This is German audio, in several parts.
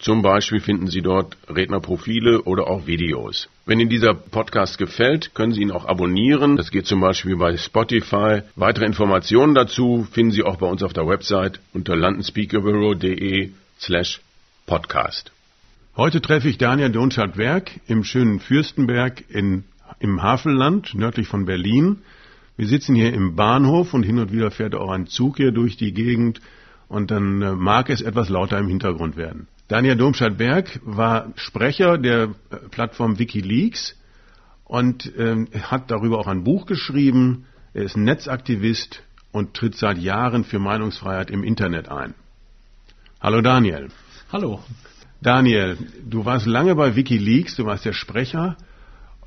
Zum Beispiel finden Sie dort Rednerprofile oder auch Videos. Wenn Ihnen dieser Podcast gefällt, können Sie ihn auch abonnieren. Das geht zum Beispiel bei Spotify. Weitere Informationen dazu finden Sie auch bei uns auf der Website unter londonspeakerbureau.de slash podcast. Heute treffe ich Daniel Donschat-Werk im schönen Fürstenberg in, im Havelland, nördlich von Berlin. Wir sitzen hier im Bahnhof und hin und wieder fährt auch ein Zug hier durch die Gegend und dann äh, mag es etwas lauter im Hintergrund werden. Daniel Domscheit-Berg war Sprecher der äh, Plattform Wikileaks und äh, hat darüber auch ein Buch geschrieben. Er ist Netzaktivist und tritt seit Jahren für Meinungsfreiheit im Internet ein. Hallo Daniel. Hallo. Daniel, du warst lange bei Wikileaks, du warst der Sprecher.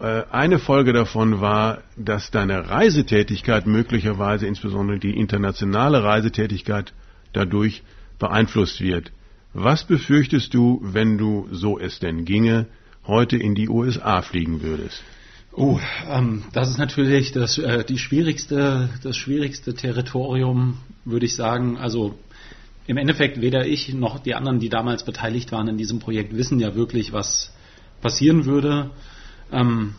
Äh, eine Folge davon war, dass deine Reisetätigkeit möglicherweise, insbesondere die internationale Reisetätigkeit, dadurch beeinflusst wird. Was befürchtest du, wenn du, so es denn ginge, heute in die USA fliegen würdest? Oh, ähm, das ist natürlich das, äh, die schwierigste, das schwierigste Territorium, würde ich sagen. Also im Endeffekt weder ich noch die anderen, die damals beteiligt waren in diesem Projekt, wissen ja wirklich, was passieren würde. Ähm,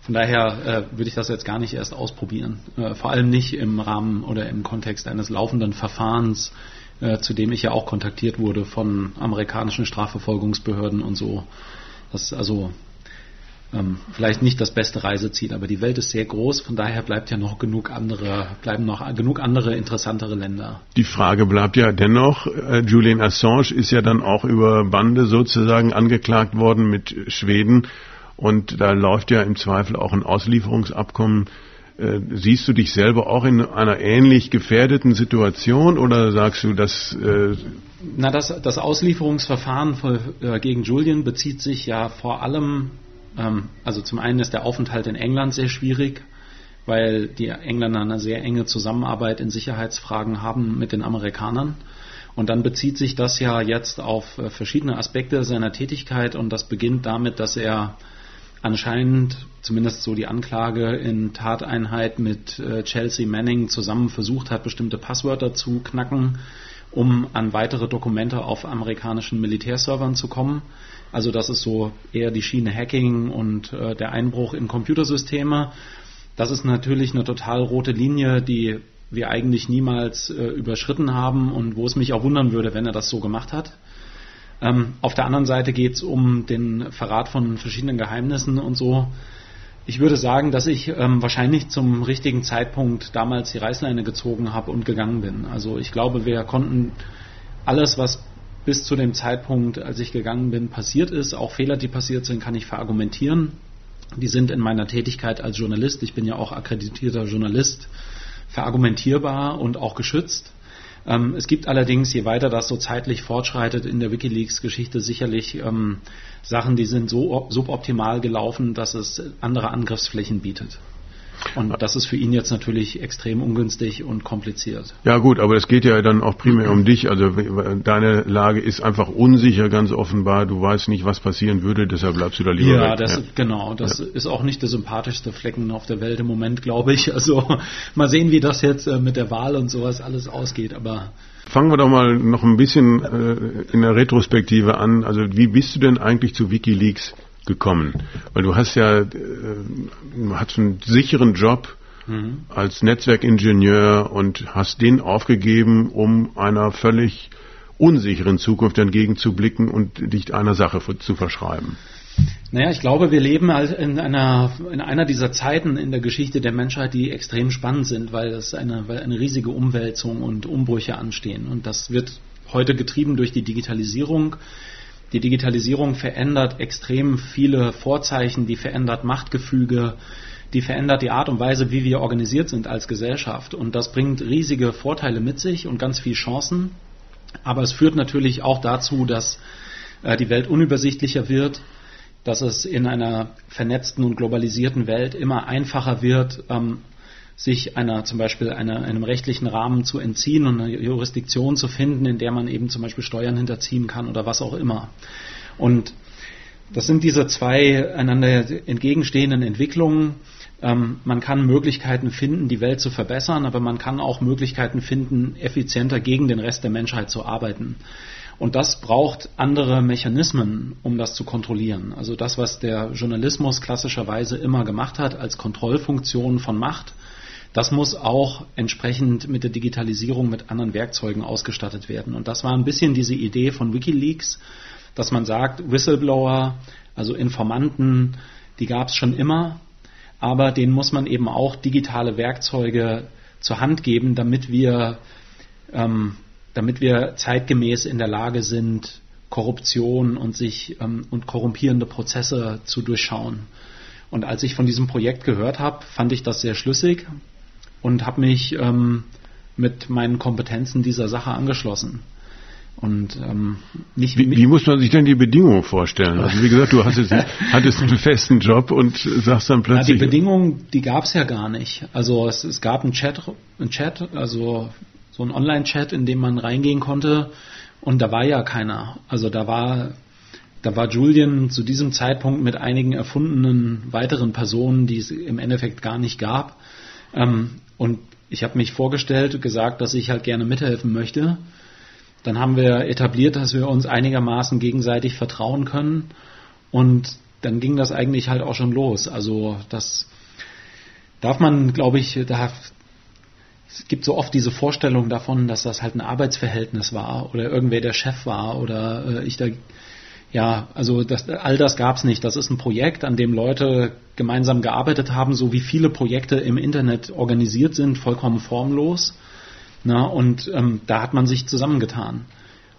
von daher äh, würde ich das jetzt gar nicht erst ausprobieren. Äh, vor allem nicht im Rahmen oder im Kontext eines laufenden Verfahrens, äh, zu dem ich ja auch kontaktiert wurde von amerikanischen Strafverfolgungsbehörden und so. Das ist also ähm, vielleicht nicht das beste Reiseziel, aber die Welt ist sehr groß, von daher bleibt ja noch genug andere, bleiben noch genug andere interessantere Länder. Die Frage bleibt ja dennoch, äh, Julian Assange ist ja dann auch über Bande sozusagen angeklagt worden mit Schweden und da läuft ja im Zweifel auch ein Auslieferungsabkommen. Äh, siehst du dich selber auch in einer ähnlich gefährdeten Situation oder sagst du, dass äh na, das, das Auslieferungsverfahren für, äh, gegen Julian bezieht sich ja vor allem ähm, also zum einen ist der Aufenthalt in England sehr schwierig, weil die Engländer eine sehr enge Zusammenarbeit in Sicherheitsfragen haben mit den Amerikanern. Und dann bezieht sich das ja jetzt auf äh, verschiedene Aspekte seiner Tätigkeit und das beginnt damit, dass er anscheinend, zumindest so die Anklage, in Tateinheit mit äh, Chelsea Manning zusammen versucht hat, bestimmte Passwörter zu knacken, um an weitere Dokumente auf amerikanischen Militärservern zu kommen. Also das ist so eher die Schiene Hacking und äh, der Einbruch in Computersysteme. Das ist natürlich eine total rote Linie, die wir eigentlich niemals äh, überschritten haben und wo es mich auch wundern würde, wenn er das so gemacht hat. Ähm, auf der anderen Seite geht es um den Verrat von verschiedenen Geheimnissen und so. Ich würde sagen, dass ich ähm, wahrscheinlich zum richtigen Zeitpunkt damals die Reißleine gezogen habe und gegangen bin. Also ich glaube, wir konnten alles, was bis zu dem Zeitpunkt, als ich gegangen bin, passiert ist. Auch Fehler, die passiert sind, kann ich verargumentieren. Die sind in meiner Tätigkeit als Journalist, ich bin ja auch akkreditierter Journalist, verargumentierbar und auch geschützt. Ähm, es gibt allerdings, je weiter das so zeitlich fortschreitet in der Wikileaks-Geschichte, sicherlich ähm, Sachen, die sind so suboptimal gelaufen, dass es andere Angriffsflächen bietet. Und das ist für ihn jetzt natürlich extrem ungünstig und kompliziert. Ja gut, aber es geht ja dann auch primär um dich. Also deine Lage ist einfach unsicher, ganz offenbar. Du weißt nicht, was passieren würde, deshalb bleibst du da lieber ja, weg. Das, ja, genau. Das ja. ist auch nicht der sympathischste Flecken auf der Welt im Moment, glaube ich. Also mal sehen, wie das jetzt äh, mit der Wahl und sowas alles ausgeht. Aber Fangen wir doch mal noch ein bisschen äh, in der Retrospektive an. Also wie bist du denn eigentlich zu WikiLeaks gekommen? Weil du hast ja, äh, hast einen sicheren Job mhm. als Netzwerkingenieur und hast den aufgegeben, um einer völlig unsicheren Zukunft entgegenzublicken und dich einer Sache zu verschreiben. Naja, ich glaube, wir leben in einer, in einer dieser Zeiten in der Geschichte der Menschheit, die extrem spannend sind, weil es eine, weil eine riesige Umwälzung und Umbrüche anstehen. Und das wird heute getrieben durch die Digitalisierung. Die Digitalisierung verändert extrem viele Vorzeichen, die verändert Machtgefüge, die verändert die Art und Weise, wie wir organisiert sind als Gesellschaft. Und das bringt riesige Vorteile mit sich und ganz viele Chancen. Aber es führt natürlich auch dazu, dass äh, die Welt unübersichtlicher wird, dass es in einer vernetzten und globalisierten Welt immer einfacher wird, ähm, sich einer zum Beispiel einer, einem rechtlichen Rahmen zu entziehen und eine Jurisdiktion zu finden, in der man eben zum Beispiel Steuern hinterziehen kann oder was auch immer. Und das sind diese zwei einander entgegenstehenden Entwicklungen. Ähm, man kann Möglichkeiten finden, die Welt zu verbessern, aber man kann auch Möglichkeiten finden, effizienter gegen den Rest der Menschheit zu arbeiten. Und das braucht andere Mechanismen, um das zu kontrollieren. Also das, was der Journalismus klassischerweise immer gemacht hat als Kontrollfunktion von Macht, das muss auch entsprechend mit der Digitalisierung mit anderen Werkzeugen ausgestattet werden. Und das war ein bisschen diese Idee von Wikileaks, dass man sagt, Whistleblower, also Informanten, die gab es schon immer, aber denen muss man eben auch digitale Werkzeuge zur Hand geben, damit wir, ähm, damit wir zeitgemäß in der Lage sind, Korruption und sich ähm, und korrumpierende Prozesse zu durchschauen. Und als ich von diesem Projekt gehört habe, fand ich das sehr schlüssig und habe mich ähm, mit meinen Kompetenzen dieser Sache angeschlossen. Und ähm, nicht wie, wie, muss man sich denn die Bedingungen vorstellen? Also wie gesagt, du hattest, hattest einen festen Job und sagst dann plötzlich. Ja, die Bedingungen, die gab es ja gar nicht. Also es, es gab einen Chat, einen Chat, also so einen Online-Chat, in dem man reingehen konnte und da war ja keiner. Also da war da war Julian zu diesem Zeitpunkt mit einigen erfundenen weiteren Personen, die es im Endeffekt gar nicht gab. Ähm, und ich habe mich vorgestellt, und gesagt, dass ich halt gerne mithelfen möchte. Dann haben wir etabliert, dass wir uns einigermaßen gegenseitig vertrauen können. Und dann ging das eigentlich halt auch schon los. Also das darf man, glaube ich, da es gibt so oft diese Vorstellung davon, dass das halt ein Arbeitsverhältnis war oder irgendwer der Chef war oder äh, ich da ja, also das, all das gab es nicht. Das ist ein Projekt, an dem Leute gemeinsam gearbeitet haben, so wie viele Projekte im Internet organisiert sind, vollkommen formlos. Na, und ähm, da hat man sich zusammengetan.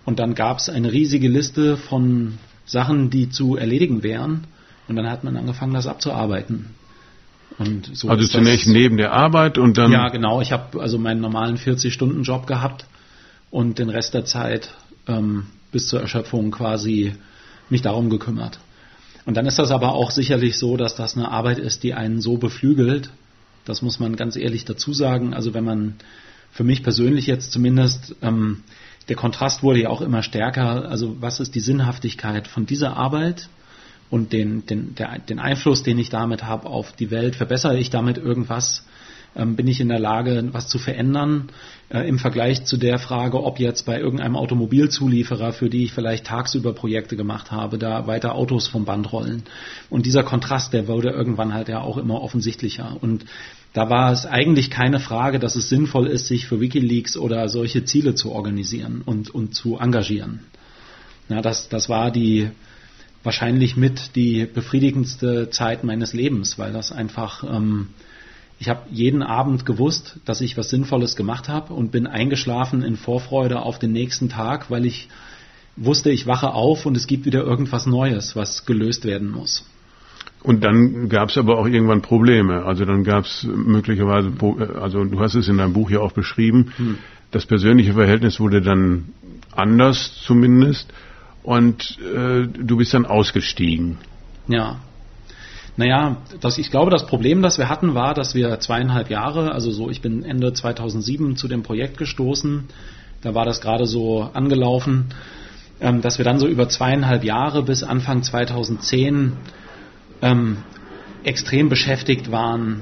Und dann gab es eine riesige Liste von Sachen, die zu erledigen wären. Und dann hat man angefangen, das abzuarbeiten. Und so also zunächst neben der Arbeit und dann. Ja, genau. Ich habe also meinen normalen 40-Stunden-Job gehabt und den Rest der Zeit ähm, bis zur Erschöpfung quasi mich darum gekümmert. Und dann ist das aber auch sicherlich so, dass das eine Arbeit ist, die einen so beflügelt. Das muss man ganz ehrlich dazu sagen. Also wenn man für mich persönlich jetzt zumindest, ähm, der Kontrast wurde ja auch immer stärker. Also was ist die Sinnhaftigkeit von dieser Arbeit und den, den, der, den Einfluss, den ich damit habe auf die Welt? Verbessere ich damit irgendwas? Ähm, bin ich in der Lage, was zu verändern äh, im Vergleich zu der Frage, ob jetzt bei irgendeinem Automobilzulieferer, für die ich vielleicht tagsüber Projekte gemacht habe, da weiter Autos vom Band rollen. Und dieser Kontrast, der wurde irgendwann halt ja auch immer offensichtlicher. Und da war es eigentlich keine Frage, dass es sinnvoll ist, sich für Wikileaks oder solche Ziele zu organisieren und, und zu engagieren. Ja, das, das war die wahrscheinlich mit die befriedigendste Zeit meines Lebens, weil das einfach ähm, ich habe jeden Abend gewusst, dass ich was Sinnvolles gemacht habe und bin eingeschlafen in Vorfreude auf den nächsten Tag, weil ich wusste, ich wache auf und es gibt wieder irgendwas Neues, was gelöst werden muss. Und dann gab es aber auch irgendwann Probleme. Also dann gab es möglicherweise, also du hast es in deinem Buch ja auch beschrieben, hm. das persönliche Verhältnis wurde dann anders zumindest und äh, du bist dann ausgestiegen. Ja, naja, das, ich glaube, das Problem, das wir hatten, war, dass wir zweieinhalb Jahre, also so, ich bin Ende 2007 zu dem Projekt gestoßen, da war das gerade so angelaufen, ähm, dass wir dann so über zweieinhalb Jahre bis Anfang 2010 ähm, extrem beschäftigt waren,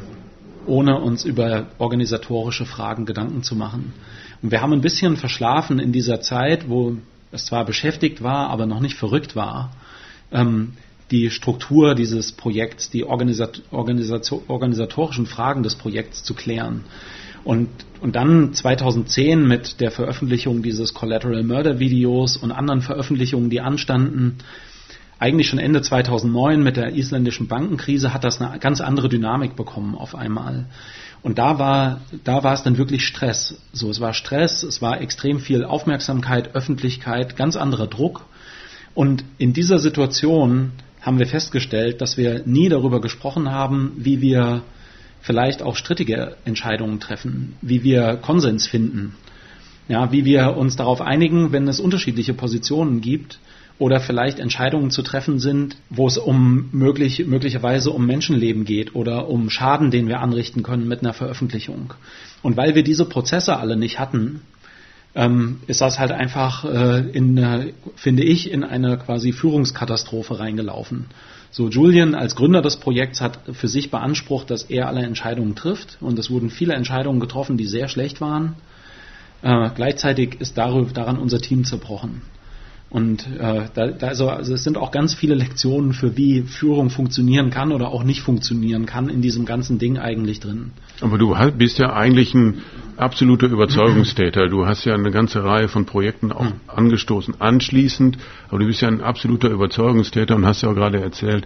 ohne uns über organisatorische Fragen Gedanken zu machen. Und wir haben ein bisschen verschlafen in dieser Zeit, wo es zwar beschäftigt war, aber noch nicht verrückt war. Ähm, die Struktur dieses Projekts, die Organisat organisatorischen Fragen des Projekts zu klären. Und, und dann 2010 mit der Veröffentlichung dieses Collateral Murder Videos und anderen Veröffentlichungen, die anstanden, eigentlich schon Ende 2009 mit der isländischen Bankenkrise hat das eine ganz andere Dynamik bekommen auf einmal. Und da war, da war es dann wirklich Stress. So, es war Stress, es war extrem viel Aufmerksamkeit, Öffentlichkeit, ganz anderer Druck. Und in dieser Situation haben wir festgestellt, dass wir nie darüber gesprochen haben, wie wir vielleicht auch strittige Entscheidungen treffen, wie wir Konsens finden, ja, wie wir uns darauf einigen, wenn es unterschiedliche Positionen gibt oder vielleicht Entscheidungen zu treffen sind, wo es um möglich, möglicherweise um Menschenleben geht oder um Schaden, den wir anrichten können mit einer Veröffentlichung. Und weil wir diese Prozesse alle nicht hatten, ähm, ist das halt einfach, äh, in, äh, finde ich, in eine quasi Führungskatastrophe reingelaufen. So, Julian als Gründer des Projekts hat für sich beansprucht, dass er alle Entscheidungen trifft und es wurden viele Entscheidungen getroffen, die sehr schlecht waren. Äh, gleichzeitig ist darüber, daran unser Team zerbrochen. Und äh, da, da also, also es sind auch ganz viele Lektionen für wie Führung funktionieren kann oder auch nicht funktionieren kann in diesem ganzen Ding eigentlich drin. Aber du bist ja eigentlich ein absoluter Überzeugungstäter. Du hast ja eine ganze Reihe von Projekten auch angestoßen anschließend, aber du bist ja ein absoluter Überzeugungstäter und hast ja auch gerade erzählt,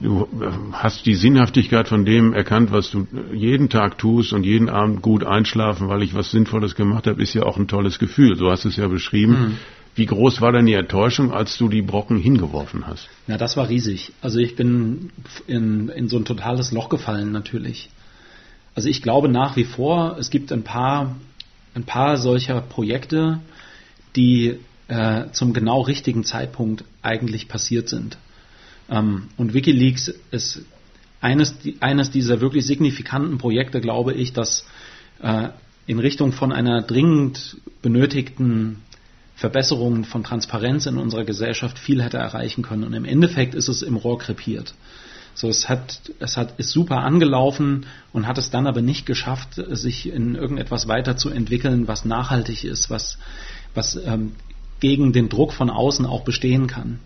du hast die Sinnhaftigkeit von dem erkannt, was du jeden Tag tust und jeden Abend gut einschlafen, weil ich was Sinnvolles gemacht habe, ist ja auch ein tolles Gefühl. So hast du es ja beschrieben. Mhm. Wie groß war denn die Enttäuschung, als du die Brocken hingeworfen hast? Ja, das war riesig. Also ich bin in, in so ein totales Loch gefallen natürlich. Also ich glaube nach wie vor, es gibt ein paar, ein paar solcher Projekte, die äh, zum genau richtigen Zeitpunkt eigentlich passiert sind. Ähm, und Wikileaks ist eines, eines dieser wirklich signifikanten Projekte, glaube ich, das äh, in Richtung von einer dringend benötigten Verbesserungen von Transparenz in unserer Gesellschaft viel hätte erreichen können. Und im Endeffekt ist es im Rohr krepiert. So, es hat, es hat, ist super angelaufen und hat es dann aber nicht geschafft, sich in irgendetwas weiterzuentwickeln, was nachhaltig ist, was, was ähm, gegen den Druck von außen auch bestehen kann.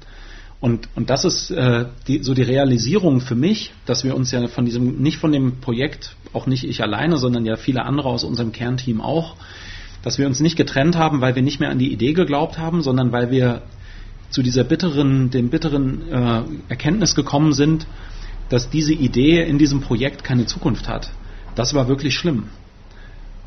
Und, und das ist äh, die, so die Realisierung für mich, dass wir uns ja von diesem, nicht von dem Projekt, auch nicht ich alleine, sondern ja viele andere aus unserem Kernteam auch, dass wir uns nicht getrennt haben, weil wir nicht mehr an die Idee geglaubt haben, sondern weil wir zu dieser bitteren, dem bitteren äh, Erkenntnis gekommen sind, dass diese Idee in diesem Projekt keine Zukunft hat. Das war wirklich schlimm.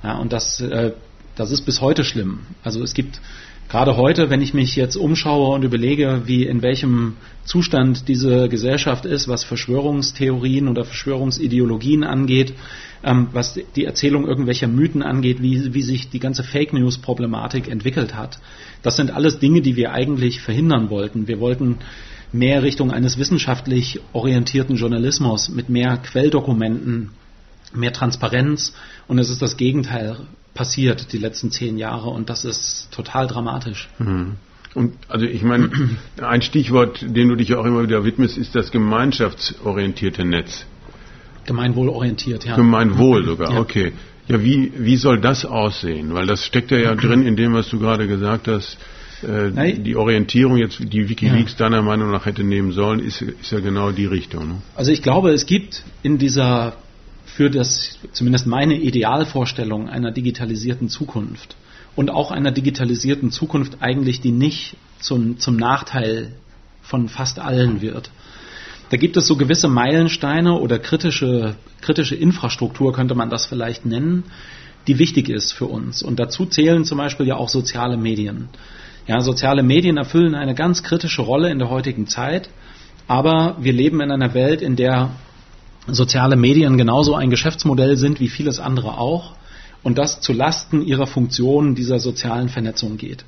Ja, und das, äh, das ist bis heute schlimm. Also es gibt gerade heute, wenn ich mich jetzt umschaue und überlege, wie in welchem Zustand diese Gesellschaft ist, was Verschwörungstheorien oder Verschwörungsideologien angeht, ähm, was die Erzählung irgendwelcher Mythen angeht, wie, wie sich die ganze Fake News Problematik entwickelt hat. Das sind alles Dinge, die wir eigentlich verhindern wollten. Wir wollten mehr Richtung eines wissenschaftlich orientierten Journalismus mit mehr Quelldokumenten, mehr Transparenz und es ist das Gegenteil passiert die letzten zehn Jahre und das ist total dramatisch. Mhm. Und also ich meine, ein Stichwort, dem du dich auch immer wieder widmest, ist das gemeinschaftsorientierte Netz. Gemeinwohlorientiert, ja. Gemeinwohl sogar, ja. okay. Ja, wie, wie soll das aussehen? Weil das steckt ja, ja drin in dem, was du gerade gesagt hast. Äh, die Orientierung jetzt, die Wikileaks ja. deiner Meinung nach hätte nehmen sollen, ist, ist ja genau die Richtung. Ne? Also ich glaube, es gibt in dieser für das, zumindest meine Idealvorstellung einer digitalisierten Zukunft und auch einer digitalisierten Zukunft eigentlich, die nicht zum, zum Nachteil von fast allen wird. Da gibt es so gewisse Meilensteine oder kritische, kritische Infrastruktur, könnte man das vielleicht nennen, die wichtig ist für uns. Und dazu zählen zum Beispiel ja auch soziale Medien. Ja, soziale Medien erfüllen eine ganz kritische Rolle in der heutigen Zeit, aber wir leben in einer Welt, in der soziale Medien genauso ein Geschäftsmodell sind wie vieles andere auch und das zu Lasten ihrer Funktion dieser sozialen Vernetzung geht.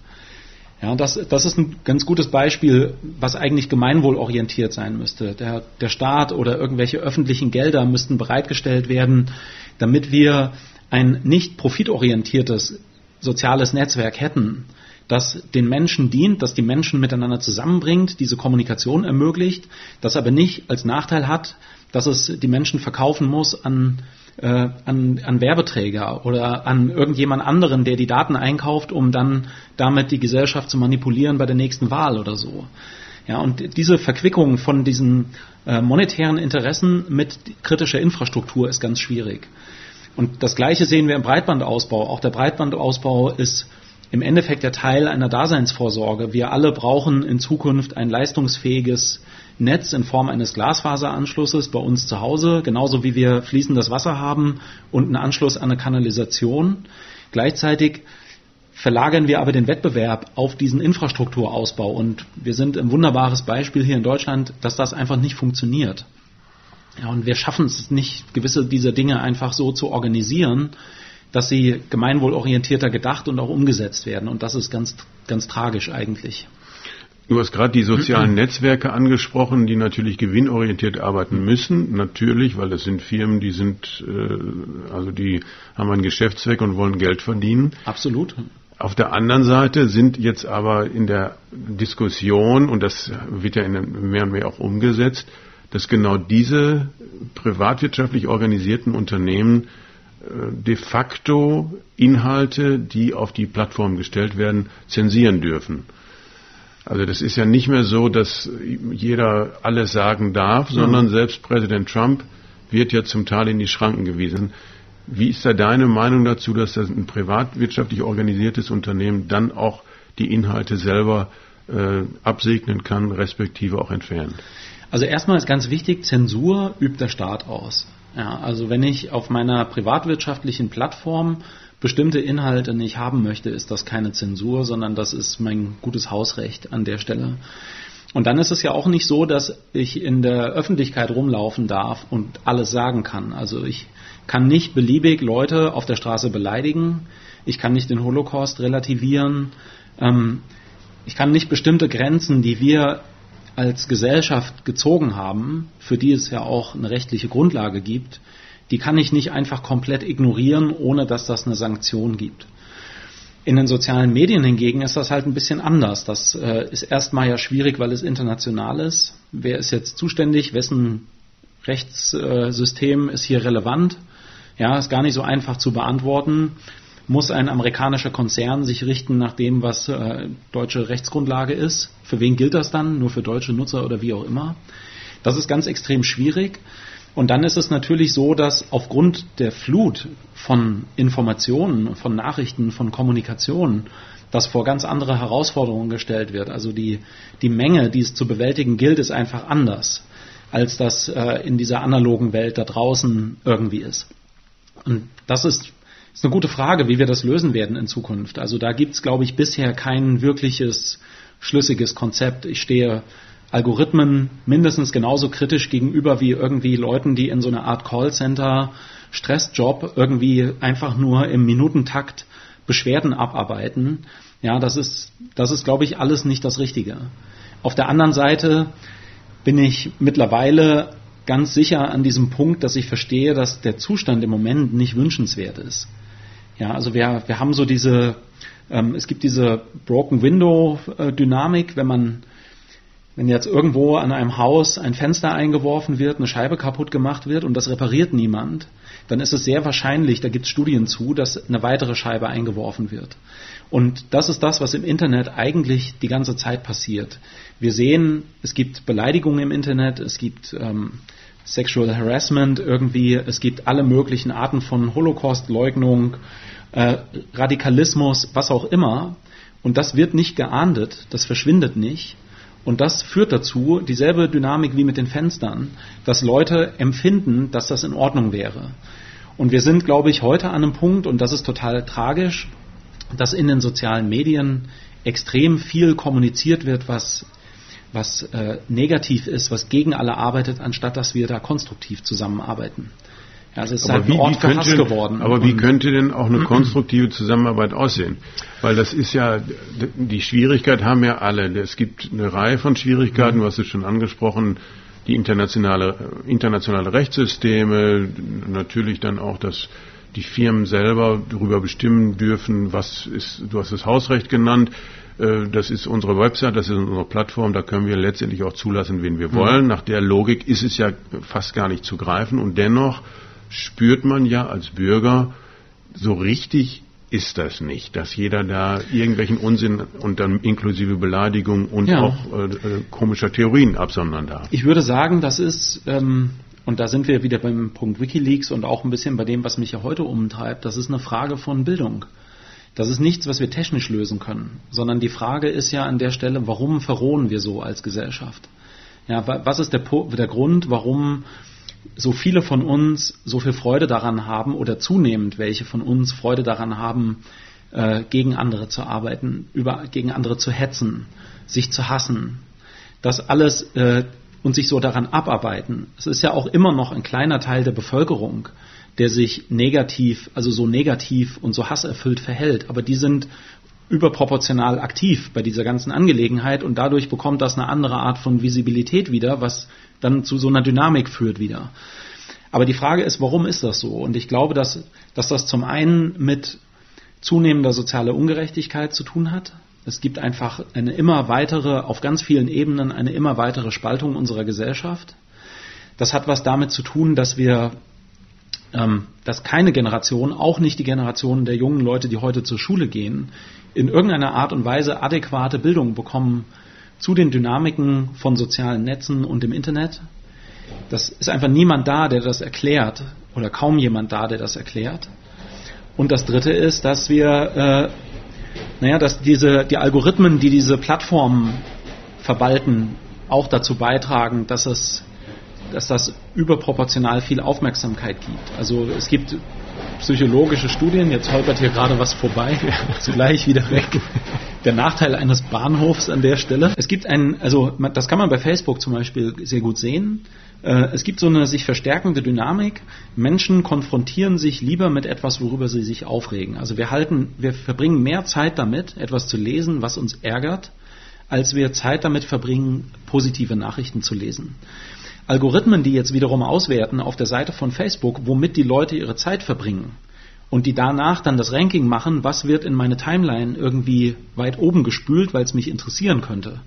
Ja, das, das ist ein ganz gutes Beispiel, was eigentlich gemeinwohlorientiert sein müsste. Der, der Staat oder irgendwelche öffentlichen Gelder müssten bereitgestellt werden, damit wir ein nicht profitorientiertes soziales Netzwerk hätten, das den Menschen dient, das die Menschen miteinander zusammenbringt, diese Kommunikation ermöglicht, das aber nicht als Nachteil hat, dass es die Menschen verkaufen muss an, äh, an, an Werbeträger oder an irgendjemand anderen, der die Daten einkauft, um dann damit die Gesellschaft zu manipulieren bei der nächsten Wahl oder so. Ja, und diese Verquickung von diesen äh, monetären Interessen mit kritischer Infrastruktur ist ganz schwierig. Und das Gleiche sehen wir im Breitbandausbau. Auch der Breitbandausbau ist im Endeffekt der Teil einer Daseinsvorsorge. Wir alle brauchen in Zukunft ein leistungsfähiges Netz in Form eines Glasfaseranschlusses bei uns zu Hause, genauso wie wir fließendes Wasser haben und einen Anschluss an eine Kanalisation. Gleichzeitig verlagern wir aber den Wettbewerb auf diesen Infrastrukturausbau und wir sind ein wunderbares Beispiel hier in Deutschland, dass das einfach nicht funktioniert. Ja, und wir schaffen es nicht, gewisse dieser Dinge einfach so zu organisieren, dass sie gemeinwohlorientierter gedacht und auch umgesetzt werden. Und das ist ganz, ganz tragisch eigentlich. Du hast gerade die sozialen Netzwerke angesprochen, die natürlich gewinnorientiert arbeiten müssen. Natürlich, weil das sind Firmen, die sind, äh, also die haben einen Geschäftszweck und wollen Geld verdienen. Absolut. Auf der anderen Seite sind jetzt aber in der Diskussion, und das wird ja in mehr und mehr auch umgesetzt, dass genau diese privatwirtschaftlich organisierten Unternehmen äh, de facto Inhalte, die auf die Plattform gestellt werden, zensieren dürfen. Also das ist ja nicht mehr so, dass jeder alles sagen darf, sondern mhm. selbst Präsident Trump wird ja zum Teil in die Schranken gewiesen. Wie ist da deine Meinung dazu, dass das ein privatwirtschaftlich organisiertes Unternehmen dann auch die Inhalte selber äh, absegnen kann, respektive auch entfernen? Also erstmal ist ganz wichtig, Zensur übt der Staat aus. Ja, also wenn ich auf meiner privatwirtschaftlichen Plattform bestimmte Inhalte nicht haben möchte, ist das keine Zensur, sondern das ist mein gutes Hausrecht an der Stelle. Und dann ist es ja auch nicht so, dass ich in der Öffentlichkeit rumlaufen darf und alles sagen kann. Also ich kann nicht beliebig Leute auf der Straße beleidigen. Ich kann nicht den Holocaust relativieren. Ähm, ich kann nicht bestimmte Grenzen, die wir als Gesellschaft gezogen haben, für die es ja auch eine rechtliche Grundlage gibt, die kann ich nicht einfach komplett ignorieren, ohne dass das eine Sanktion gibt. In den sozialen Medien hingegen ist das halt ein bisschen anders. Das äh, ist erstmal ja schwierig, weil es international ist. Wer ist jetzt zuständig? Wessen Rechtssystem ist hier relevant? Ja, ist gar nicht so einfach zu beantworten. Muss ein amerikanischer Konzern sich richten nach dem, was äh, deutsche Rechtsgrundlage ist? Für wen gilt das dann? Nur für deutsche Nutzer oder wie auch immer? Das ist ganz extrem schwierig. Und dann ist es natürlich so, dass aufgrund der Flut von Informationen, von Nachrichten, von Kommunikation, das vor ganz andere Herausforderungen gestellt wird. Also die, die Menge, die es zu bewältigen gilt, ist einfach anders, als das äh, in dieser analogen Welt da draußen irgendwie ist. Und das ist, ist eine gute Frage, wie wir das lösen werden in Zukunft. Also da gibt es, glaube ich, bisher kein wirkliches schlüssiges Konzept. Ich stehe Algorithmen mindestens genauso kritisch gegenüber wie irgendwie Leuten, die in so einer Art Callcenter Stressjob irgendwie einfach nur im Minutentakt Beschwerden abarbeiten. Ja, das ist, das ist, glaube ich, alles nicht das Richtige. Auf der anderen Seite bin ich mittlerweile ganz sicher an diesem Punkt, dass ich verstehe, dass der Zustand im Moment nicht wünschenswert ist. Ja, also wir, wir haben so diese, ähm, es gibt diese Broken Window äh, Dynamik, wenn man wenn jetzt irgendwo an einem Haus ein Fenster eingeworfen wird, eine Scheibe kaputt gemacht wird und das repariert niemand, dann ist es sehr wahrscheinlich, da gibt es Studien zu, dass eine weitere Scheibe eingeworfen wird. Und das ist das, was im Internet eigentlich die ganze Zeit passiert. Wir sehen, es gibt Beleidigungen im Internet, es gibt ähm, Sexual Harassment irgendwie, es gibt alle möglichen Arten von Holocaust-Leugnung, äh, Radikalismus, was auch immer. Und das wird nicht geahndet, das verschwindet nicht. Und das führt dazu, dieselbe Dynamik wie mit den Fenstern, dass Leute empfinden, dass das in Ordnung wäre. Und wir sind, glaube ich, heute an einem Punkt, und das ist total tragisch, dass in den sozialen Medien extrem viel kommuniziert wird, was, was äh, negativ ist, was gegen alle arbeitet, anstatt dass wir da konstruktiv zusammenarbeiten. Also es ist aber halt ein Ort für Hass geworden. Aber wie könnte denn auch eine konstruktive Zusammenarbeit aussehen? Weil das ist ja, die Schwierigkeit haben ja alle. Es gibt eine Reihe von Schwierigkeiten, mhm. was ist schon angesprochen, die internationale, internationale Rechtssysteme, natürlich dann auch das, die Firmen selber darüber bestimmen dürfen, was ist, du hast das Hausrecht genannt, äh, das ist unsere Website, das ist unsere Plattform, da können wir letztendlich auch zulassen, wen wir mhm. wollen. Nach der Logik ist es ja fast gar nicht zu greifen und dennoch spürt man ja als Bürger, so richtig ist das nicht, dass jeder da irgendwelchen Unsinn und dann inklusive Beleidigung und ja. auch äh, äh, komischer Theorien absondern darf. Ich würde sagen, das ist, ähm, und da sind wir wieder beim Punkt Wikileaks und auch ein bisschen bei dem, was mich ja heute umtreibt, das ist eine Frage von Bildung. Das ist nichts, was wir technisch lösen können, sondern die Frage ist ja an der Stelle, warum verrohen wir so als Gesellschaft? Ja, was ist der, der Grund, warum so viele von uns so viel Freude daran haben oder zunehmend welche von uns Freude daran haben, äh, gegen andere zu arbeiten, über, gegen andere zu hetzen, sich zu hassen. Das alles äh, und sich so daran abarbeiten. Es ist ja auch immer noch ein kleiner Teil der Bevölkerung, der sich negativ, also so negativ und so hasserfüllt verhält. Aber die sind überproportional aktiv bei dieser ganzen Angelegenheit und dadurch bekommt das eine andere Art von Visibilität wieder, was dann zu so einer Dynamik führt wieder. Aber die Frage ist, warum ist das so? Und ich glaube, dass, dass das zum einen mit zunehmender sozialer Ungerechtigkeit zu tun hat. Es gibt einfach eine immer weitere, auf ganz vielen Ebenen, eine immer weitere Spaltung unserer Gesellschaft. Das hat was damit zu tun, dass wir, ähm, dass keine Generation, auch nicht die Generation der jungen Leute, die heute zur Schule gehen, in irgendeiner Art und Weise adäquate Bildung bekommen zu den Dynamiken von sozialen Netzen und dem Internet. Das ist einfach niemand da, der das erklärt oder kaum jemand da, der das erklärt. Und das Dritte ist, dass wir, äh, naja, dass diese die Algorithmen, die diese Plattformen verwalten, auch dazu beitragen, dass es dass das überproportional viel Aufmerksamkeit gibt. Also es gibt psychologische Studien, jetzt holpert hier gerade was vorbei, zugleich wieder weg. Der Nachteil eines Bahnhofs an der Stelle. Es gibt einen, also das kann man bei Facebook zum Beispiel sehr gut sehen. Äh, es gibt so eine sich verstärkende Dynamik. Menschen konfrontieren sich lieber mit etwas, worüber sie sich aufregen. Also wir halten, wir verbringen mehr Zeit damit, etwas zu lesen, was uns ärgert, als wir Zeit damit verbringen, positive Nachrichten zu lesen. Algorithmen, die jetzt wiederum auswerten auf der Seite von Facebook, womit die Leute ihre Zeit verbringen und die danach dann das Ranking machen, was wird in meine Timeline irgendwie weit oben gespült, weil es mich interessieren könnte.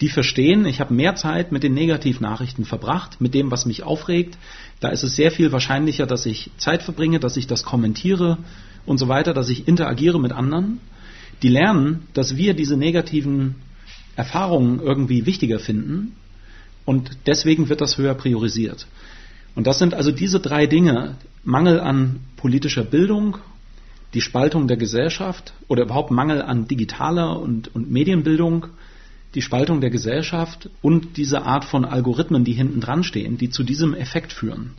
Die verstehen, ich habe mehr Zeit mit den Negativnachrichten verbracht, mit dem, was mich aufregt. Da ist es sehr viel wahrscheinlicher, dass ich Zeit verbringe, dass ich das kommentiere und so weiter, dass ich interagiere mit anderen. Die lernen, dass wir diese negativen Erfahrungen irgendwie wichtiger finden und deswegen wird das höher priorisiert. Und das sind also diese drei Dinge, Mangel an politischer Bildung, die Spaltung der Gesellschaft oder überhaupt Mangel an digitaler und, und Medienbildung, die Spaltung der Gesellschaft und diese Art von Algorithmen, die hinten dran stehen, die zu diesem Effekt führen.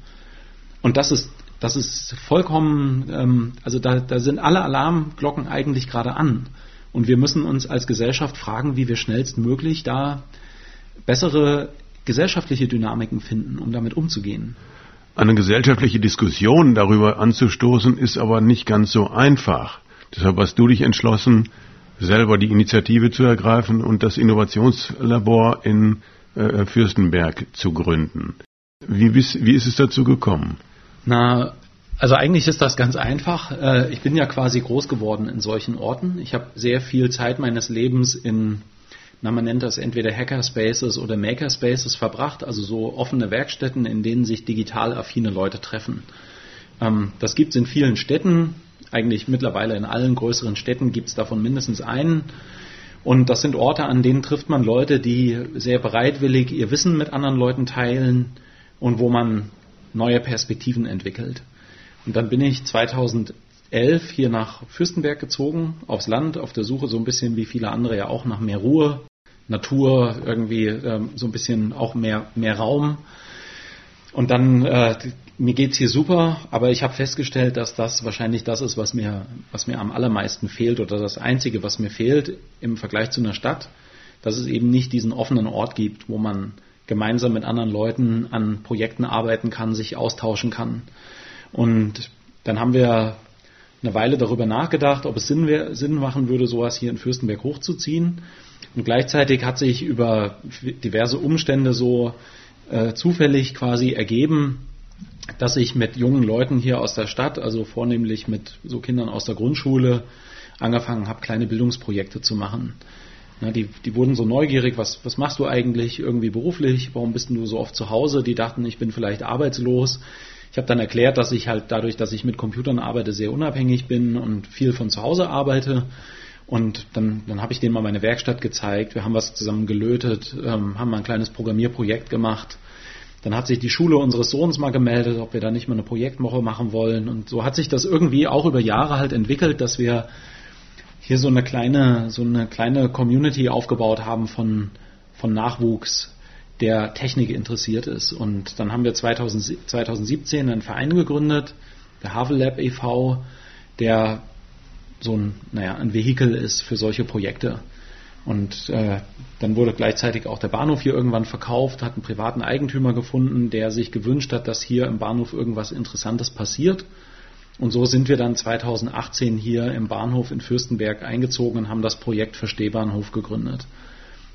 Und das ist, das ist vollkommen, ähm, also da, da sind alle Alarmglocken eigentlich gerade an. Und wir müssen uns als Gesellschaft fragen, wie wir schnellstmöglich da bessere gesellschaftliche Dynamiken finden, um damit umzugehen. Eine gesellschaftliche Diskussion darüber anzustoßen, ist aber nicht ganz so einfach. Deshalb hast du dich entschlossen, selber die Initiative zu ergreifen und das Innovationslabor in äh, Fürstenberg zu gründen. Wie, wie ist es dazu gekommen? Na, also eigentlich ist das ganz einfach. Äh, ich bin ja quasi groß geworden in solchen Orten. Ich habe sehr viel Zeit meines Lebens in na, man nennt das entweder Hackerspaces oder Makerspaces verbracht, also so offene Werkstätten, in denen sich digital affine Leute treffen. Ähm, das gibt es in vielen Städten, eigentlich mittlerweile in allen größeren Städten gibt es davon mindestens einen. Und das sind Orte, an denen trifft man Leute, die sehr bereitwillig ihr Wissen mit anderen Leuten teilen und wo man neue Perspektiven entwickelt. Und dann bin ich 2011 hier nach Fürstenberg gezogen, aufs Land, auf der Suche so ein bisschen wie viele andere ja auch nach mehr Ruhe, Natur, irgendwie ähm, so ein bisschen auch mehr, mehr Raum. Und dann, äh, mir geht's hier super, aber ich habe festgestellt, dass das wahrscheinlich das ist, was mir, was mir am allermeisten fehlt oder das Einzige, was mir fehlt im Vergleich zu einer Stadt, dass es eben nicht diesen offenen Ort gibt, wo man gemeinsam mit anderen Leuten an Projekten arbeiten kann, sich austauschen kann. Und dann haben wir eine Weile darüber nachgedacht, ob es Sinn, Sinn machen würde, sowas hier in Fürstenberg hochzuziehen. Und gleichzeitig hat sich über diverse Umstände so äh, zufällig quasi ergeben, dass ich mit jungen Leuten hier aus der Stadt, also vornehmlich mit so Kindern aus der Grundschule, angefangen habe, kleine Bildungsprojekte zu machen. Ja, die, die wurden so neugierig, was, was machst du eigentlich irgendwie beruflich? Warum bist du so oft zu Hause? Die dachten, ich bin vielleicht arbeitslos. Ich habe dann erklärt, dass ich halt dadurch, dass ich mit Computern arbeite, sehr unabhängig bin und viel von zu Hause arbeite. Und dann, dann habe ich denen mal meine Werkstatt gezeigt. Wir haben was zusammen gelötet, ähm, haben mal ein kleines Programmierprojekt gemacht. Dann hat sich die Schule unseres Sohns mal gemeldet, ob wir da nicht mal eine Projektwoche machen wollen. Und so hat sich das irgendwie auch über Jahre halt entwickelt, dass wir hier so eine kleine, so eine kleine Community aufgebaut haben von, von Nachwuchs, der Technik interessiert ist. Und dann haben wir 2000, 2017 einen Verein gegründet, der Havel Lab e.V., der so ein, naja, ein Vehikel ist für solche Projekte. Und äh, dann wurde gleichzeitig auch der Bahnhof hier irgendwann verkauft, hat einen privaten Eigentümer gefunden, der sich gewünscht hat, dass hier im Bahnhof irgendwas Interessantes passiert. Und so sind wir dann 2018 hier im Bahnhof in Fürstenberg eingezogen und haben das Projekt Verstehbahnhof gegründet.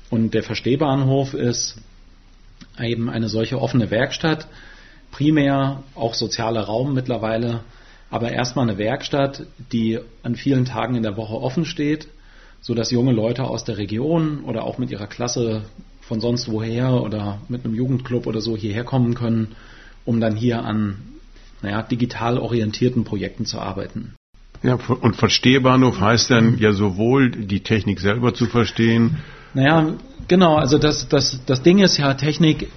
Und der Verstehbahnhof ist eben eine solche offene Werkstatt, primär auch sozialer Raum mittlerweile, aber erstmal eine Werkstatt, die an vielen Tagen in der Woche offen steht, sodass junge Leute aus der Region oder auch mit ihrer Klasse von sonst woher oder mit einem Jugendclub oder so hierher kommen können, um dann hier an naja, digital orientierten Projekten zu arbeiten. Ja, und Verstehbahnhof heißt dann ja sowohl die Technik selber zu verstehen. Naja, genau, also das, das, das Ding ist ja, Technik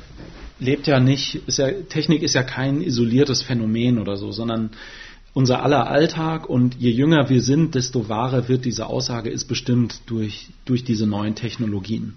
lebt ja nicht, ist ja, Technik ist ja kein isoliertes Phänomen oder so, sondern unser aller Alltag und je jünger wir sind, desto wahrer wird diese Aussage, ist bestimmt durch, durch diese neuen Technologien.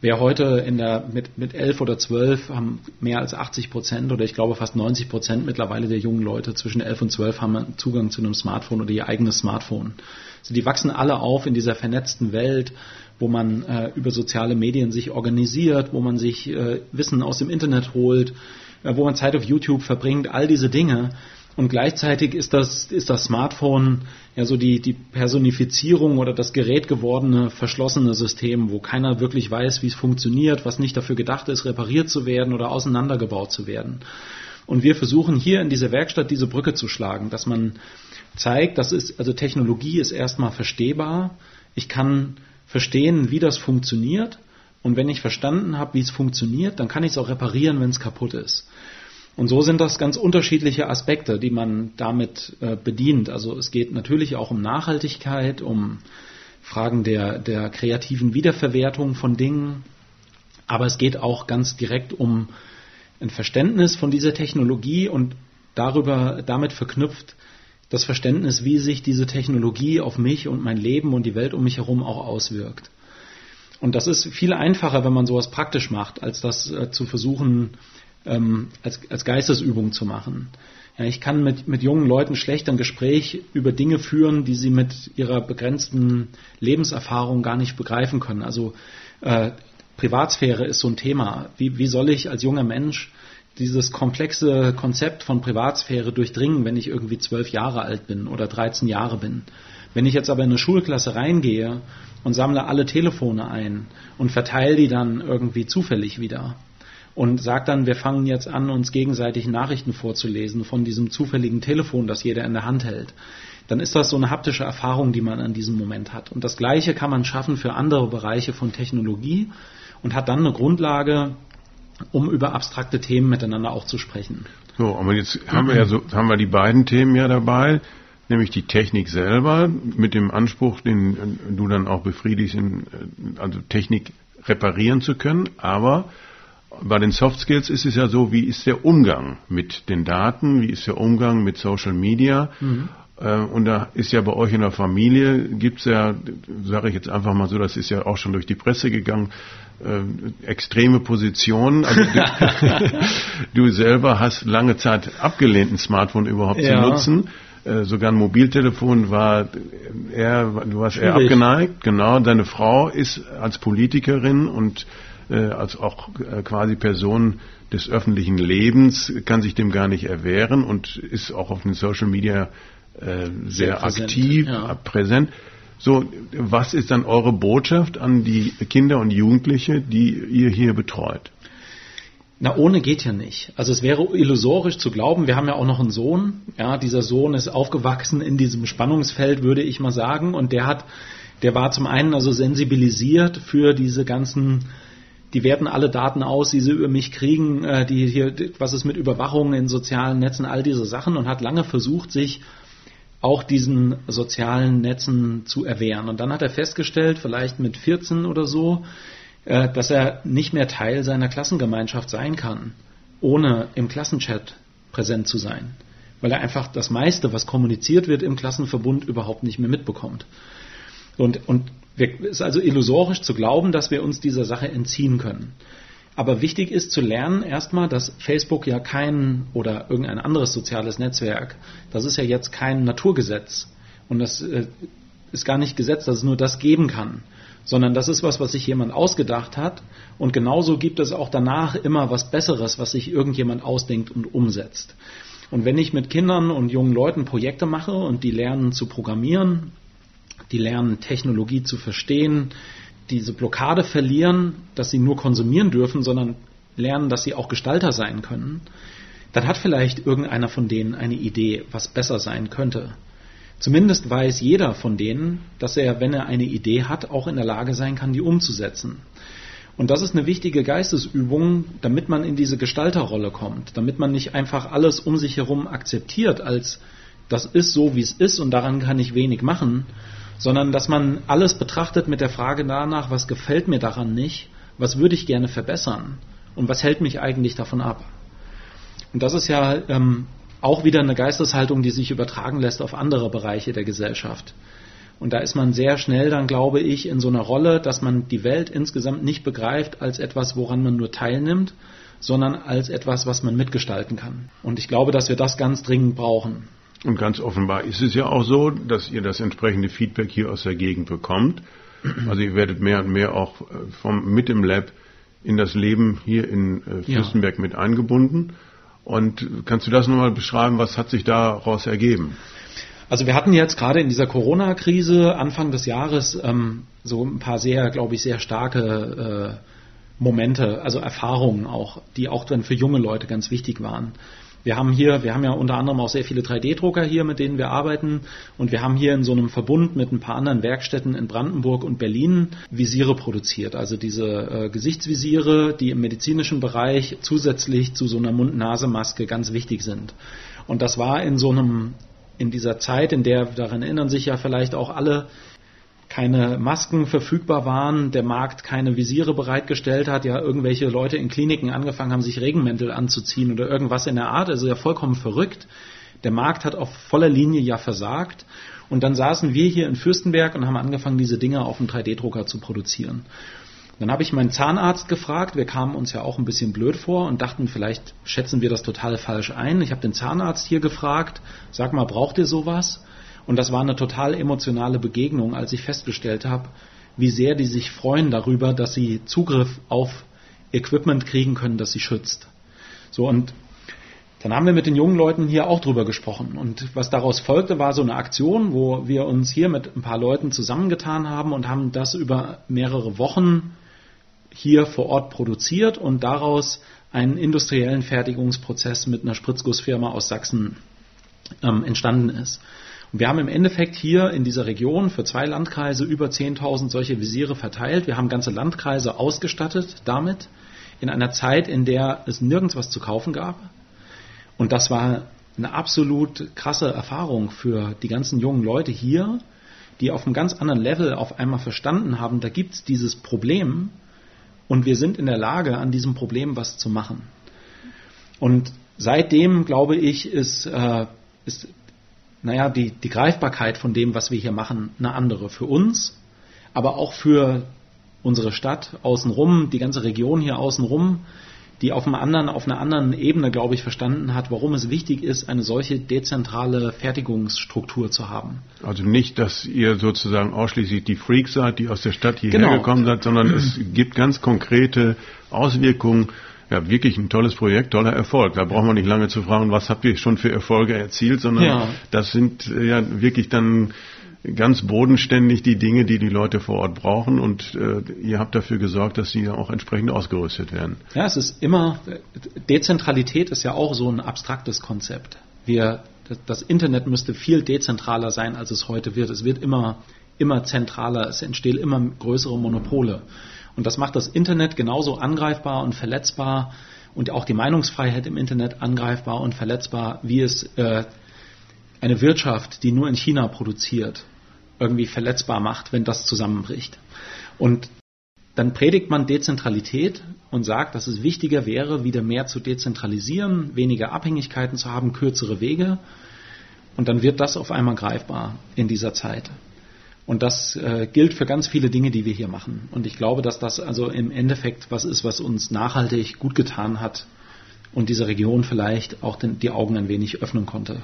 Wer heute in der, mit, mit elf oder zwölf haben mehr als 80 Prozent oder ich glaube fast 90 Prozent mittlerweile der jungen Leute zwischen elf und zwölf haben Zugang zu einem Smartphone oder ihr eigenes Smartphone. Also die wachsen alle auf in dieser vernetzten Welt, wo man äh, über soziale Medien sich organisiert, wo man sich äh, Wissen aus dem Internet holt, äh, wo man Zeit auf YouTube verbringt, all diese Dinge. Und gleichzeitig ist das, ist das Smartphone ja so die, die Personifizierung oder das Gerät gewordene verschlossene System, wo keiner wirklich weiß, wie es funktioniert, was nicht dafür gedacht ist, repariert zu werden oder auseinandergebaut zu werden. Und wir versuchen hier in dieser Werkstatt diese Brücke zu schlagen, dass man zeigt, dass ist, also Technologie ist erstmal verstehbar. Ich kann verstehen, wie das funktioniert. Und wenn ich verstanden habe, wie es funktioniert, dann kann ich es auch reparieren, wenn es kaputt ist. Und so sind das ganz unterschiedliche Aspekte, die man damit äh, bedient. Also es geht natürlich auch um Nachhaltigkeit, um Fragen der, der kreativen Wiederverwertung von Dingen, aber es geht auch ganz direkt um ein Verständnis von dieser Technologie und darüber, damit verknüpft das Verständnis, wie sich diese Technologie auf mich und mein Leben und die Welt um mich herum auch auswirkt. Und das ist viel einfacher, wenn man sowas praktisch macht, als das äh, zu versuchen, ähm, als, als Geistesübung zu machen. Ja, ich kann mit, mit jungen Leuten schlecht ein Gespräch über Dinge führen, die sie mit ihrer begrenzten Lebenserfahrung gar nicht begreifen können. Also äh, Privatsphäre ist so ein Thema. Wie, wie soll ich als junger Mensch dieses komplexe Konzept von Privatsphäre durchdringen, wenn ich irgendwie zwölf Jahre alt bin oder 13 Jahre bin? Wenn ich jetzt aber in eine Schulklasse reingehe und sammle alle Telefone ein und verteile die dann irgendwie zufällig wieder, und sagt dann, wir fangen jetzt an, uns gegenseitig Nachrichten vorzulesen von diesem zufälligen Telefon, das jeder in der Hand hält, dann ist das so eine haptische Erfahrung, die man an diesem Moment hat. Und das Gleiche kann man schaffen für andere Bereiche von Technologie und hat dann eine Grundlage, um über abstrakte Themen miteinander auch zu sprechen. So, aber jetzt haben wir ja so, haben wir die beiden Themen ja dabei, nämlich die Technik selber mit dem Anspruch, den du dann auch befriedigst, also Technik reparieren zu können, aber bei den Soft Skills ist es ja so, wie ist der Umgang mit den Daten, wie ist der Umgang mit Social Media? Mhm. Äh, und da ist ja bei euch in der Familie, gibt's ja, sage ich jetzt einfach mal so, das ist ja auch schon durch die Presse gegangen, äh, extreme Positionen. Also du, du, selber hast lange Zeit abgelehnt, ein Smartphone überhaupt ja. zu nutzen. Äh, sogar ein Mobiltelefon war eher, du warst Schwierig. eher abgeneigt. Genau, deine Frau ist als Politikerin und äh, als auch äh, quasi Person des öffentlichen Lebens, kann sich dem gar nicht erwehren und ist auch auf den Social Media äh, sehr, sehr präsent, aktiv, ja. präsent. So, was ist dann eure Botschaft an die Kinder und Jugendliche, die ihr hier betreut? Na, ohne geht ja nicht. Also es wäre illusorisch zu glauben, wir haben ja auch noch einen Sohn. Ja, dieser Sohn ist aufgewachsen in diesem Spannungsfeld, würde ich mal sagen. Und der hat, der war zum einen also sensibilisiert für diese ganzen die werten alle Daten aus, die sie über mich kriegen, äh, die hier, was ist mit Überwachung in sozialen Netzen, all diese Sachen und hat lange versucht, sich auch diesen sozialen Netzen zu erwehren. Und dann hat er festgestellt, vielleicht mit 14 oder so, äh, dass er nicht mehr Teil seiner Klassengemeinschaft sein kann, ohne im Klassenchat präsent zu sein, weil er einfach das meiste, was kommuniziert wird im Klassenverbund, überhaupt nicht mehr mitbekommt. Und, und es ist also illusorisch zu glauben, dass wir uns dieser Sache entziehen können. Aber wichtig ist zu lernen erstmal, dass Facebook ja kein oder irgendein anderes soziales Netzwerk, das ist ja jetzt kein Naturgesetz. Und das äh, ist gar nicht Gesetz, dass es nur das geben kann. Sondern das ist was, was sich jemand ausgedacht hat. Und genauso gibt es auch danach immer was Besseres, was sich irgendjemand ausdenkt und umsetzt. Und wenn ich mit Kindern und jungen Leuten Projekte mache und die lernen zu programmieren, die lernen Technologie zu verstehen, diese Blockade verlieren, dass sie nur konsumieren dürfen, sondern lernen, dass sie auch Gestalter sein können, dann hat vielleicht irgendeiner von denen eine Idee, was besser sein könnte. Zumindest weiß jeder von denen, dass er, wenn er eine Idee hat, auch in der Lage sein kann, die umzusetzen. Und das ist eine wichtige Geistesübung, damit man in diese Gestalterrolle kommt, damit man nicht einfach alles um sich herum akzeptiert als das ist so, wie es ist und daran kann ich wenig machen, sondern dass man alles betrachtet mit der Frage danach, was gefällt mir daran nicht, was würde ich gerne verbessern und was hält mich eigentlich davon ab. Und das ist ja ähm, auch wieder eine Geisteshaltung, die sich übertragen lässt auf andere Bereiche der Gesellschaft. Und da ist man sehr schnell dann, glaube ich, in so einer Rolle, dass man die Welt insgesamt nicht begreift als etwas, woran man nur teilnimmt, sondern als etwas, was man mitgestalten kann. Und ich glaube, dass wir das ganz dringend brauchen. Und ganz offenbar ist es ja auch so, dass ihr das entsprechende Feedback hier aus der Gegend bekommt. Also ihr werdet mehr und mehr auch äh, vom, mit dem Lab in das Leben hier in äh, Fürstenberg ja. mit eingebunden. Und kannst du das nochmal beschreiben, was hat sich daraus ergeben? Also wir hatten jetzt gerade in dieser Corona-Krise Anfang des Jahres ähm, so ein paar sehr, glaube ich, sehr starke äh, Momente, also Erfahrungen auch, die auch dann für junge Leute ganz wichtig waren. Wir haben hier, wir haben ja unter anderem auch sehr viele 3D-Drucker hier, mit denen wir arbeiten. Und wir haben hier in so einem Verbund mit ein paar anderen Werkstätten in Brandenburg und Berlin Visiere produziert. Also diese äh, Gesichtsvisiere, die im medizinischen Bereich zusätzlich zu so einer Mund-Nase-Maske ganz wichtig sind. Und das war in so einem, in dieser Zeit, in der, daran erinnern sich ja vielleicht auch alle, keine Masken verfügbar waren, der Markt keine Visiere bereitgestellt hat, ja irgendwelche Leute in Kliniken angefangen haben, sich Regenmäntel anzuziehen oder irgendwas in der Art, also ja vollkommen verrückt. Der Markt hat auf voller Linie ja versagt. Und dann saßen wir hier in Fürstenberg und haben angefangen, diese Dinge auf dem 3D-Drucker zu produzieren. Dann habe ich meinen Zahnarzt gefragt, wir kamen uns ja auch ein bisschen blöd vor und dachten, vielleicht schätzen wir das total falsch ein. Ich habe den Zahnarzt hier gefragt, sag mal, braucht ihr sowas? Und das war eine total emotionale Begegnung, als ich festgestellt habe, wie sehr die sich freuen darüber, dass sie Zugriff auf Equipment kriegen können, das sie schützt. So und dann haben wir mit den jungen Leuten hier auch drüber gesprochen. Und was daraus folgte, war so eine Aktion, wo wir uns hier mit ein paar Leuten zusammengetan haben und haben das über mehrere Wochen hier vor Ort produziert und daraus einen industriellen Fertigungsprozess mit einer Spritzgussfirma aus Sachsen ähm, entstanden ist. Wir haben im Endeffekt hier in dieser Region für zwei Landkreise über 10.000 solche Visiere verteilt. Wir haben ganze Landkreise ausgestattet damit in einer Zeit, in der es nirgends was zu kaufen gab. Und das war eine absolut krasse Erfahrung für die ganzen jungen Leute hier, die auf einem ganz anderen Level auf einmal verstanden haben, da gibt es dieses Problem und wir sind in der Lage, an diesem Problem was zu machen. Und seitdem, glaube ich, ist, äh, ist naja, die, die Greifbarkeit von dem, was wir hier machen, eine andere für uns, aber auch für unsere Stadt außenrum, die ganze Region hier außenrum, die auf, einem anderen, auf einer anderen Ebene, glaube ich, verstanden hat, warum es wichtig ist, eine solche dezentrale Fertigungsstruktur zu haben. Also nicht, dass ihr sozusagen ausschließlich die Freaks seid, die aus der Stadt hierher genau. gekommen seid, sondern es gibt ganz konkrete Auswirkungen ja, wirklich ein tolles Projekt, toller Erfolg. Da braucht man nicht lange zu fragen, was habt ihr schon für Erfolge erzielt, sondern ja. das sind ja wirklich dann ganz bodenständig die Dinge, die die Leute vor Ort brauchen und äh, ihr habt dafür gesorgt, dass sie auch entsprechend ausgerüstet werden. Ja, es ist immer, Dezentralität ist ja auch so ein abstraktes Konzept. Wir, das Internet müsste viel dezentraler sein, als es heute wird. Es wird immer, immer zentraler, es entstehen immer größere Monopole. Und das macht das Internet genauso angreifbar und verletzbar und auch die Meinungsfreiheit im Internet angreifbar und verletzbar, wie es äh, eine Wirtschaft, die nur in China produziert, irgendwie verletzbar macht, wenn das zusammenbricht. Und dann predigt man Dezentralität und sagt, dass es wichtiger wäre, wieder mehr zu dezentralisieren, weniger Abhängigkeiten zu haben, kürzere Wege. Und dann wird das auf einmal greifbar in dieser Zeit. Und das äh, gilt für ganz viele Dinge, die wir hier machen. Und ich glaube, dass das also im Endeffekt was ist, was uns nachhaltig gut getan hat und diese Region vielleicht auch den, die Augen ein wenig öffnen konnte.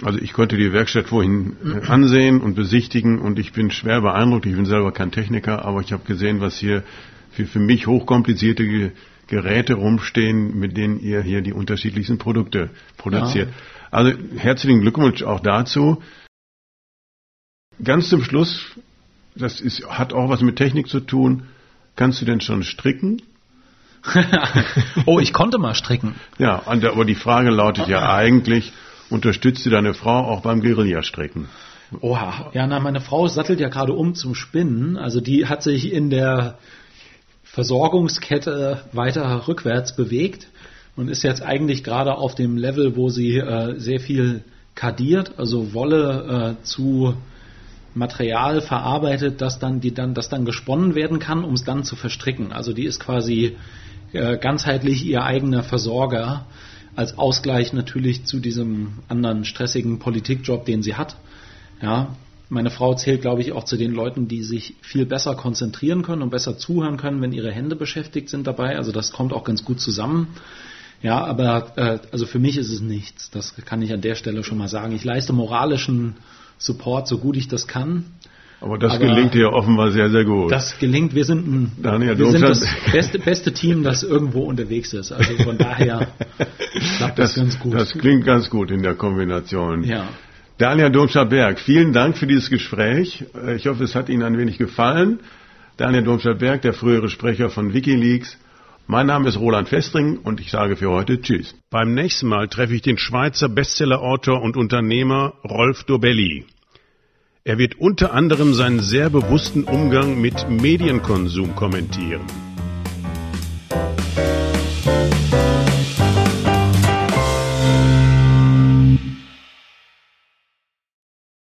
Also ich konnte die Werkstatt vorhin äh, ansehen und besichtigen und ich bin schwer beeindruckt. Ich bin selber kein Techniker, aber ich habe gesehen, was hier für, für mich hochkomplizierte Geräte rumstehen, mit denen ihr hier die unterschiedlichsten Produkte produziert. Ja. Also herzlichen Glückwunsch auch dazu. Ganz zum Schluss, das ist, hat auch was mit Technik zu tun. Kannst du denn schon stricken? oh, ich konnte mal stricken. Ja, aber die Frage lautet ja eigentlich, unterstützt du deine Frau auch beim Guerillastricken? Oha, ja, na, meine Frau sattelt ja gerade um zum Spinnen. Also die hat sich in der Versorgungskette weiter rückwärts bewegt und ist jetzt eigentlich gerade auf dem Level, wo sie äh, sehr viel kadiert, also Wolle äh, zu Material verarbeitet, das dann, die dann, das dann gesponnen werden kann, um es dann zu verstricken. Also die ist quasi äh, ganzheitlich ihr eigener Versorger als Ausgleich natürlich zu diesem anderen stressigen Politikjob, den sie hat. Ja, meine Frau zählt, glaube ich, auch zu den Leuten, die sich viel besser konzentrieren können und besser zuhören können, wenn ihre Hände beschäftigt sind dabei. Also das kommt auch ganz gut zusammen. Ja, aber äh, also für mich ist es nichts. Das kann ich an der Stelle schon mal sagen. Ich leiste moralischen Support, so gut ich das kann. Aber das Aber gelingt dir offenbar sehr, sehr gut. Das gelingt. Wir sind, ein, Daniel, wir sind das beste, beste Team, das irgendwo unterwegs ist. Also von daher klappt das, das ganz gut. Das klingt ganz gut in der Kombination. Ja. Daniel Domscheit-Berg, vielen Dank für dieses Gespräch. Ich hoffe, es hat Ihnen ein wenig gefallen. Daniel Domscheit-Berg, der frühere Sprecher von Wikileaks. Mein Name ist Roland Festring und ich sage für heute Tschüss. Beim nächsten Mal treffe ich den Schweizer Bestsellerautor und Unternehmer Rolf Dobelli. Er wird unter anderem seinen sehr bewussten Umgang mit Medienkonsum kommentieren.